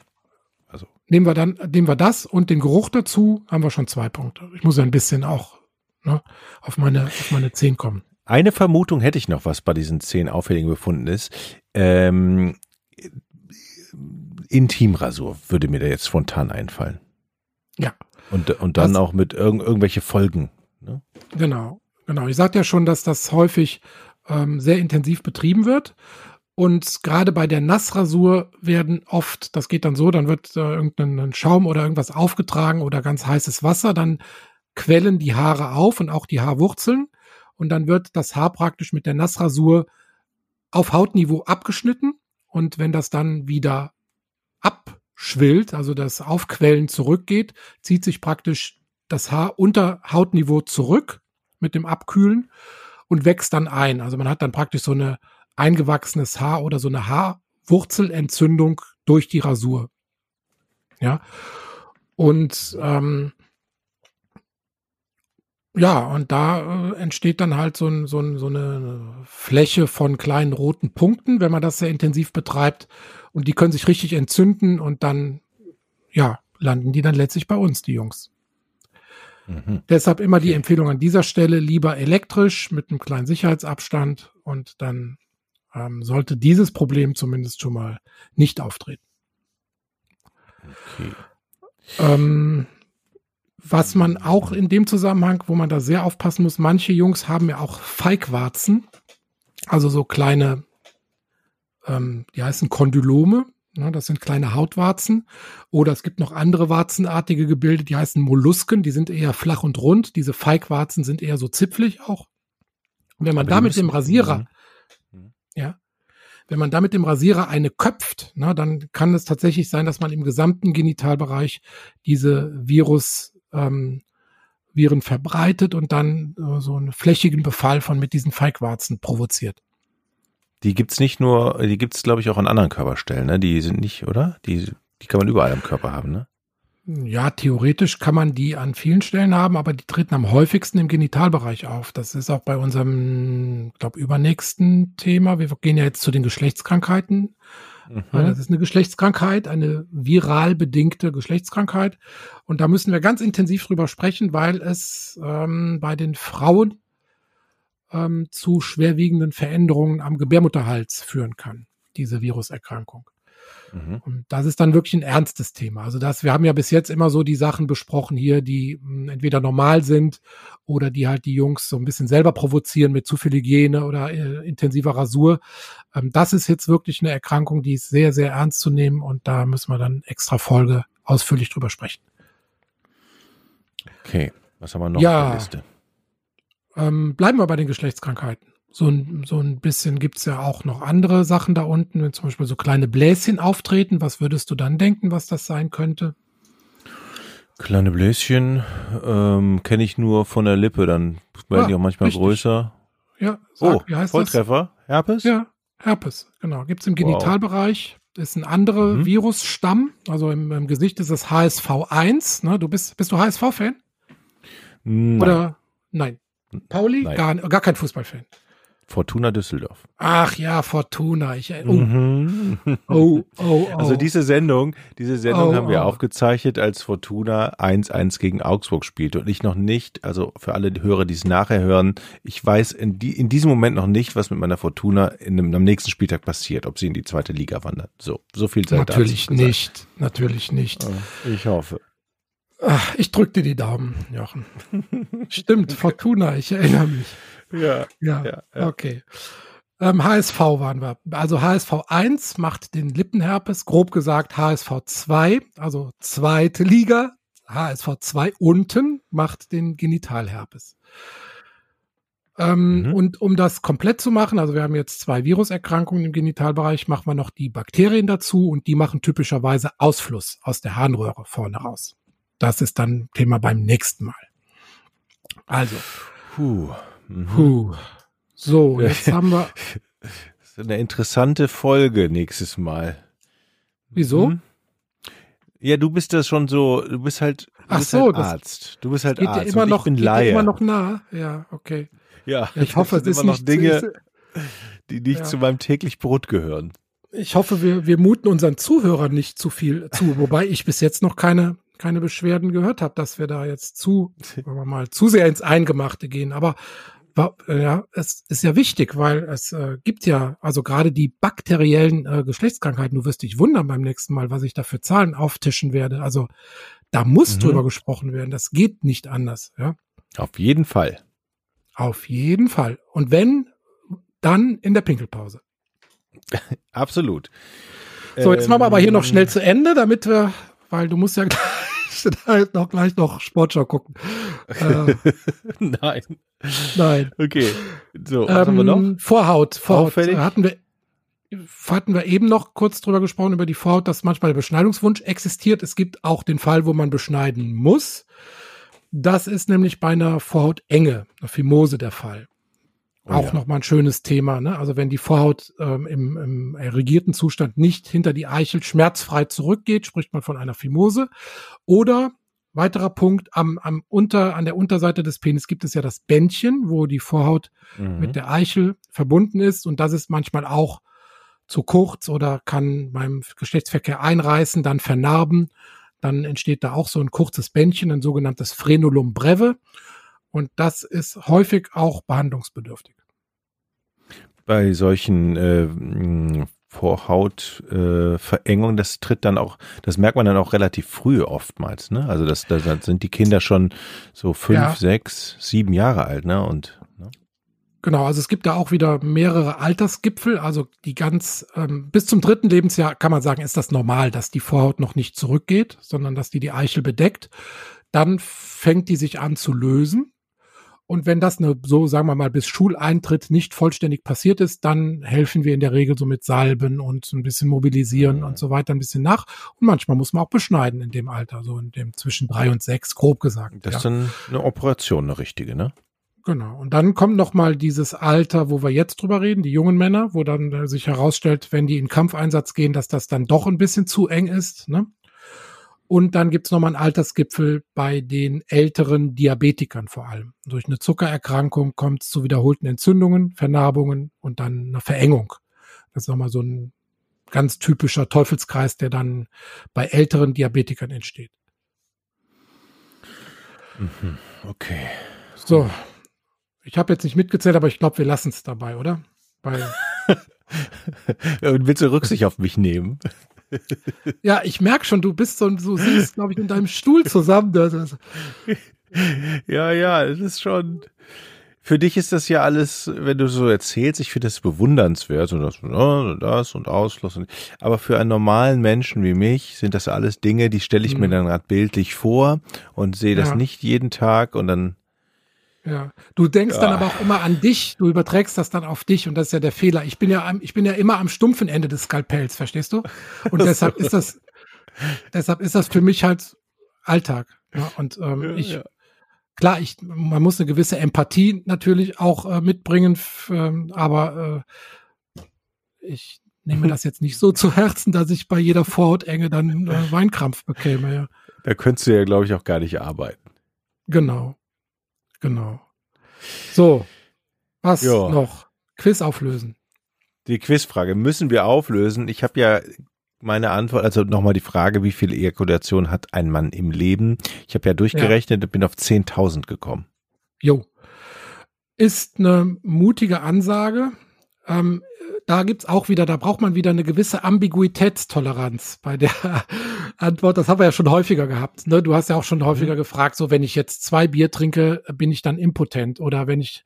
Also. Nehmen wir dann, nehmen wir das und den Geruch dazu, haben wir schon zwei Punkte. Ich muss ja ein bisschen auch ne, auf meine, auf meine zehn kommen. Eine Vermutung hätte ich noch, was bei diesen zehn auffälligen Befunden ist. Ähm, Intimrasur würde mir da jetzt spontan einfallen. Ja. Und, und dann das, auch mit irg irgendwelche Folgen. Ne? Genau, genau. Ich sagte ja schon, dass das häufig ähm, sehr intensiv betrieben wird. Und gerade bei der Nassrasur werden oft, das geht dann so, dann wird äh, irgendein Schaum oder irgendwas aufgetragen oder ganz heißes Wasser, dann quellen die Haare auf und auch die Haarwurzeln. Und dann wird das Haar praktisch mit der Nassrasur auf Hautniveau abgeschnitten. Und wenn das dann wieder abschwillt, also das Aufquellen zurückgeht, zieht sich praktisch das Haar unter Hautniveau zurück mit dem Abkühlen und wächst dann ein. Also man hat dann praktisch so eine eingewachsenes Haar oder so eine Haarwurzelentzündung durch die Rasur. Ja. Und ähm, ja, und da äh, entsteht dann halt so, ein, so, ein, so eine Fläche von kleinen roten Punkten, wenn man das sehr intensiv betreibt. Und die können sich richtig entzünden und dann, ja, landen die dann letztlich bei uns, die Jungs. Mhm. Deshalb immer die Empfehlung an dieser Stelle, lieber elektrisch mit einem kleinen Sicherheitsabstand und dann ähm, sollte dieses Problem zumindest schon mal nicht auftreten. Okay. Ähm, was man auch in dem Zusammenhang, wo man da sehr aufpassen muss, manche Jungs haben ja auch Feigwarzen, also so kleine, ähm, die heißen Kondylome, ne, das sind kleine Hautwarzen. Oder es gibt noch andere warzenartige Gebilde, die heißen Mollusken, die sind eher flach und rund. Diese Feigwarzen sind eher so zipflig auch. Und wenn man da mit dem Rasierer ja. Wenn man da mit dem Rasierer eine köpft, na, dann kann es tatsächlich sein, dass man im gesamten Genitalbereich diese Virus, ähm, Viren verbreitet und dann äh, so einen flächigen Befall von mit diesen Feigwarzen provoziert. Die gibt's nicht nur, die gibt's glaube ich auch an anderen Körperstellen, ne? Die sind nicht, oder? Die die kann man überall am Körper haben, ne? Ja, theoretisch kann man die an vielen Stellen haben, aber die treten am häufigsten im Genitalbereich auf. Das ist auch bei unserem, glaube übernächsten Thema. Wir gehen ja jetzt zu den Geschlechtskrankheiten. Mhm. Das ist eine Geschlechtskrankheit, eine viral bedingte Geschlechtskrankheit. Und da müssen wir ganz intensiv drüber sprechen, weil es ähm, bei den Frauen ähm, zu schwerwiegenden Veränderungen am Gebärmutterhals führen kann, diese Viruserkrankung. Mhm. Und das ist dann wirklich ein ernstes Thema. Also das, wir haben ja bis jetzt immer so die Sachen besprochen hier, die mh, hm, entweder normal sind oder die halt die Jungs so ein bisschen selber provozieren mit zu viel Hygiene oder äh, intensiver Rasur. Ähm, das ist jetzt wirklich eine Erkrankung, die ist sehr, sehr ernst zu nehmen und da müssen wir dann extra Folge ausführlich drüber sprechen. Okay, was haben wir noch ja, auf der Liste? Ähm, bleiben wir bei den Geschlechtskrankheiten so ein, so ein bisschen gibt's ja auch noch andere Sachen da unten, wenn zum Beispiel so kleine Bläschen auftreten. Was würdest du dann denken, was das sein könnte? Kleine Bläschen ähm, kenne ich nur von der Lippe, dann werden ja, die auch manchmal richtig. größer. Ja, sag, oh, wie heißt Volltreffer? Das? Herpes? Ja, Herpes, genau. Gibt's im Genitalbereich. Wow. Ist ein anderer mhm. Virusstamm. Also im, im, Gesicht ist es HSV1. Ne? Du bist, bist du HSV-Fan? Oder nein. Pauli? Nein. Gar, gar kein Fußballfan. Fortuna Düsseldorf. Ach ja, Fortuna. Ich, oh. Mhm. oh, oh, oh. Also diese Sendung, diese Sendung oh, haben wir oh. aufgezeichnet, als Fortuna 1-1 gegen Augsburg spielte und ich noch nicht, also für alle Hörer, die es nachher hören, ich weiß in, die, in diesem Moment noch nicht, was mit meiner Fortuna in dem, am nächsten Spieltag passiert, ob sie in die zweite Liga wandert. So, so viel Zeit. Natürlich nicht, natürlich nicht. Ich hoffe. Ach, ich drück dir die Daumen, Jochen. Stimmt, Fortuna, ich erinnere mich. Ja, ja, ja, ja. okay. Ähm, HSV waren wir. Also HSV 1 macht den Lippenherpes, grob gesagt HSV 2, also zweite Liga. HSV 2 unten macht den Genitalherpes. Ähm, mhm. Und um das komplett zu machen, also wir haben jetzt zwei Viruserkrankungen im Genitalbereich, machen wir noch die Bakterien dazu und die machen typischerweise Ausfluss aus der Harnröhre vorne raus. Das ist dann Thema beim nächsten Mal. Also. Puh. Mhm. So, jetzt haben wir. Das ist eine interessante Folge nächstes Mal. Wieso? Hm? Ja, du bist das schon so, du bist halt, du Ach bist so, halt Arzt. Du bist halt geht Arzt. Immer noch, ich bin geht Laie. Dir immer noch nah. Ja, okay. Ja, ja ich hoffe, es ist immer noch Dinge, die nicht ja. zu meinem täglich Brot gehören. Ich hoffe, wir, wir muten unseren Zuhörern nicht zu viel zu, wobei ich bis jetzt noch keine keine Beschwerden gehört habe, dass wir da jetzt zu, sagen wir mal, zu sehr ins Eingemachte gehen. Aber ja, es ist ja wichtig, weil es äh, gibt ja, also gerade die bakteriellen äh, Geschlechtskrankheiten, du wirst dich wundern beim nächsten Mal, was ich da für Zahlen auftischen werde. Also da muss mhm. drüber gesprochen werden. Das geht nicht anders, ja. Auf jeden Fall. Auf jeden Fall. Und wenn, dann in der Pinkelpause. Absolut. So, jetzt ähm, machen wir aber hier noch schnell zu Ende, damit wir, weil du musst ja halt noch gleich noch Sportschau gucken. Äh, Nein. Nein. Okay. So, was ähm, haben wir noch? Vorhaut. Vorhaut. Auffällig. Hatten wir, hatten wir eben noch kurz drüber gesprochen, über die Vorhaut, dass manchmal der Beschneidungswunsch existiert. Es gibt auch den Fall, wo man beschneiden muss. Das ist nämlich bei einer Vorhautenge, einer Fimose der Fall. Oh, auch ja. nochmal ein schönes Thema. Ne? Also wenn die Vorhaut ähm, im, im erregierten Zustand nicht hinter die Eichel schmerzfrei zurückgeht, spricht man von einer Fimose. Oder weiterer Punkt, am, am unter, an der Unterseite des Penis gibt es ja das Bändchen, wo die Vorhaut mhm. mit der Eichel verbunden ist. Und das ist manchmal auch zu kurz oder kann beim Geschlechtsverkehr einreißen, dann vernarben. Dann entsteht da auch so ein kurzes Bändchen, ein sogenanntes Frenulum breve. Und das ist häufig auch behandlungsbedürftig. Bei solchen äh, Vorhautverengungen, äh, das tritt dann auch, das merkt man dann auch relativ früh oftmals, ne? Also das, das sind die Kinder schon so fünf, ja. sechs, sieben Jahre alt, ne? Und ne? Genau, also es gibt da auch wieder mehrere Altersgipfel. Also die ganz ähm, bis zum dritten Lebensjahr kann man sagen, ist das normal, dass die Vorhaut noch nicht zurückgeht, sondern dass die die Eichel bedeckt. Dann fängt die sich an zu lösen. Und wenn das eine, so sagen wir mal, bis Schuleintritt nicht vollständig passiert ist, dann helfen wir in der Regel so mit Salben und ein bisschen mobilisieren mhm. und so weiter ein bisschen nach. Und manchmal muss man auch beschneiden in dem Alter, so in dem zwischen drei und sechs, grob gesagt. Das ja. ist dann eine Operation, eine richtige, ne? Genau. Und dann kommt noch mal dieses Alter, wo wir jetzt drüber reden, die jungen Männer, wo dann sich herausstellt, wenn die in Kampfeinsatz gehen, dass das dann doch ein bisschen zu eng ist. Ne? Und dann gibt's noch mal einen Altersgipfel bei den älteren Diabetikern vor allem. Durch eine Zuckererkrankung kommt es zu wiederholten Entzündungen, Vernarbungen und dann einer Verengung. Das ist noch mal so ein ganz typischer Teufelskreis, der dann bei älteren Diabetikern entsteht. Mhm. Okay. So, ich habe jetzt nicht mitgezählt, aber ich glaube, wir lassen es dabei, oder? Weil Und willst du Rücksicht auf mich nehmen? Ja, ich merke schon, du bist so, so siehst, glaube ich, in deinem Stuhl zusammen. ja, ja, es ist schon. Für dich ist das ja alles, wenn du so erzählst, ich finde das bewundernswert und das, und das und Ausschluss. Und, aber für einen normalen Menschen wie mich sind das alles Dinge, die stelle ich mhm. mir dann gerade bildlich vor und sehe das ja. nicht jeden Tag und dann ja, du denkst ja. dann aber auch immer an dich, du überträgst das dann auf dich und das ist ja der Fehler. Ich bin ja, am, ich bin ja immer am stumpfen Ende des Skalpells, verstehst du? Und deshalb ist das, deshalb ist das für mich halt Alltag. Ja, und ähm, ja, ich, klar, ich, man muss eine gewisse Empathie natürlich auch äh, mitbringen, ähm, aber äh, ich nehme das jetzt nicht so zu Herzen, dass ich bei jeder Vorhautenge dann äh, Weinkrampf bekäme. Ja. Da könntest du ja, glaube ich, auch gar nicht arbeiten. Genau. Genau. So, was jo. noch? Quiz auflösen. Die Quizfrage müssen wir auflösen. Ich habe ja meine Antwort, also nochmal die Frage, wie viel Ejakulation hat ein Mann im Leben? Ich habe ja durchgerechnet ja. und bin auf 10.000 gekommen. Jo. Ist eine mutige Ansage. Ähm, da gibt's auch wieder, da braucht man wieder eine gewisse Ambiguitätstoleranz bei der Antwort. Das haben wir ja schon häufiger gehabt. Ne? Du hast ja auch schon häufiger mhm. gefragt, so wenn ich jetzt zwei Bier trinke, bin ich dann impotent oder wenn ich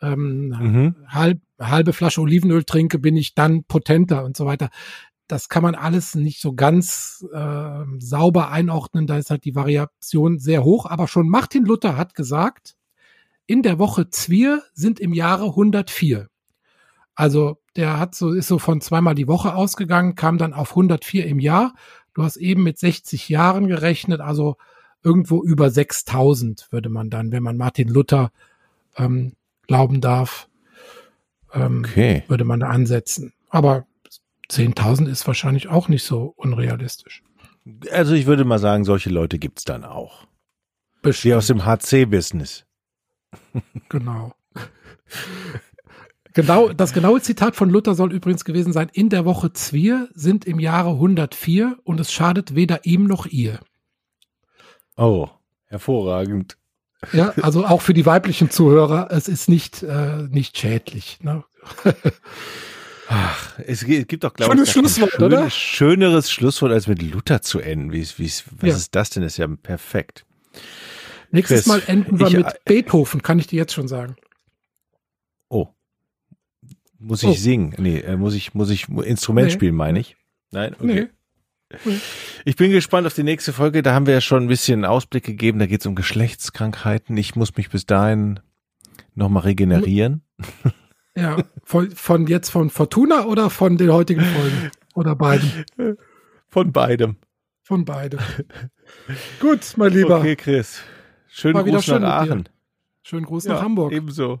ähm, mhm. halb, halbe Flasche Olivenöl trinke, bin ich dann potenter und so weiter. Das kann man alles nicht so ganz äh, sauber einordnen. Da ist halt die Variation sehr hoch. Aber schon Martin Luther hat gesagt, in der Woche Zwier sind im Jahre 104. Also der hat so, ist so von zweimal die Woche ausgegangen, kam dann auf 104 im Jahr. Du hast eben mit 60 Jahren gerechnet, also irgendwo über 6000 würde man dann, wenn man Martin Luther ähm, glauben darf, ähm, okay. würde man da ansetzen. Aber 10.000 ist wahrscheinlich auch nicht so unrealistisch. Also ich würde mal sagen, solche Leute gibt's dann auch. Bestimmt. Die aus dem HC-Business. Genau. Genau, das genaue Zitat von Luther soll übrigens gewesen sein, in der Woche Zwier sind im Jahre 104 und es schadet weder ihm noch ihr. Oh, hervorragend. Ja, also auch für die weiblichen Zuhörer, es ist nicht, äh, nicht schädlich. Ne? Ach, es gibt doch, glaube ich, Schlusswort, schönes, oder? schöneres Schlusswort, als mit Luther zu enden. Wie, wie, was ja. ist das denn? Das ist ja perfekt. Nächstes Chris, Mal enden wir ich, mit Beethoven, kann ich dir jetzt schon sagen. Oh. Muss ich oh. singen? Nee, äh, muss ich, muss ich Instrument nee. spielen, meine ich? Nein? Okay. Nee. Ich bin gespannt auf die nächste Folge. Da haben wir ja schon ein bisschen Ausblick gegeben. Da geht es um Geschlechtskrankheiten. Ich muss mich bis dahin nochmal regenerieren. Ja, von, von jetzt von Fortuna oder von den heutigen Folgen? Oder beiden? Von beidem. Von beidem. Gut, mein Lieber. Okay, Chris. Schönen Gruß schön nach Aachen. Schönen Gruß ja, nach Hamburg. Ebenso.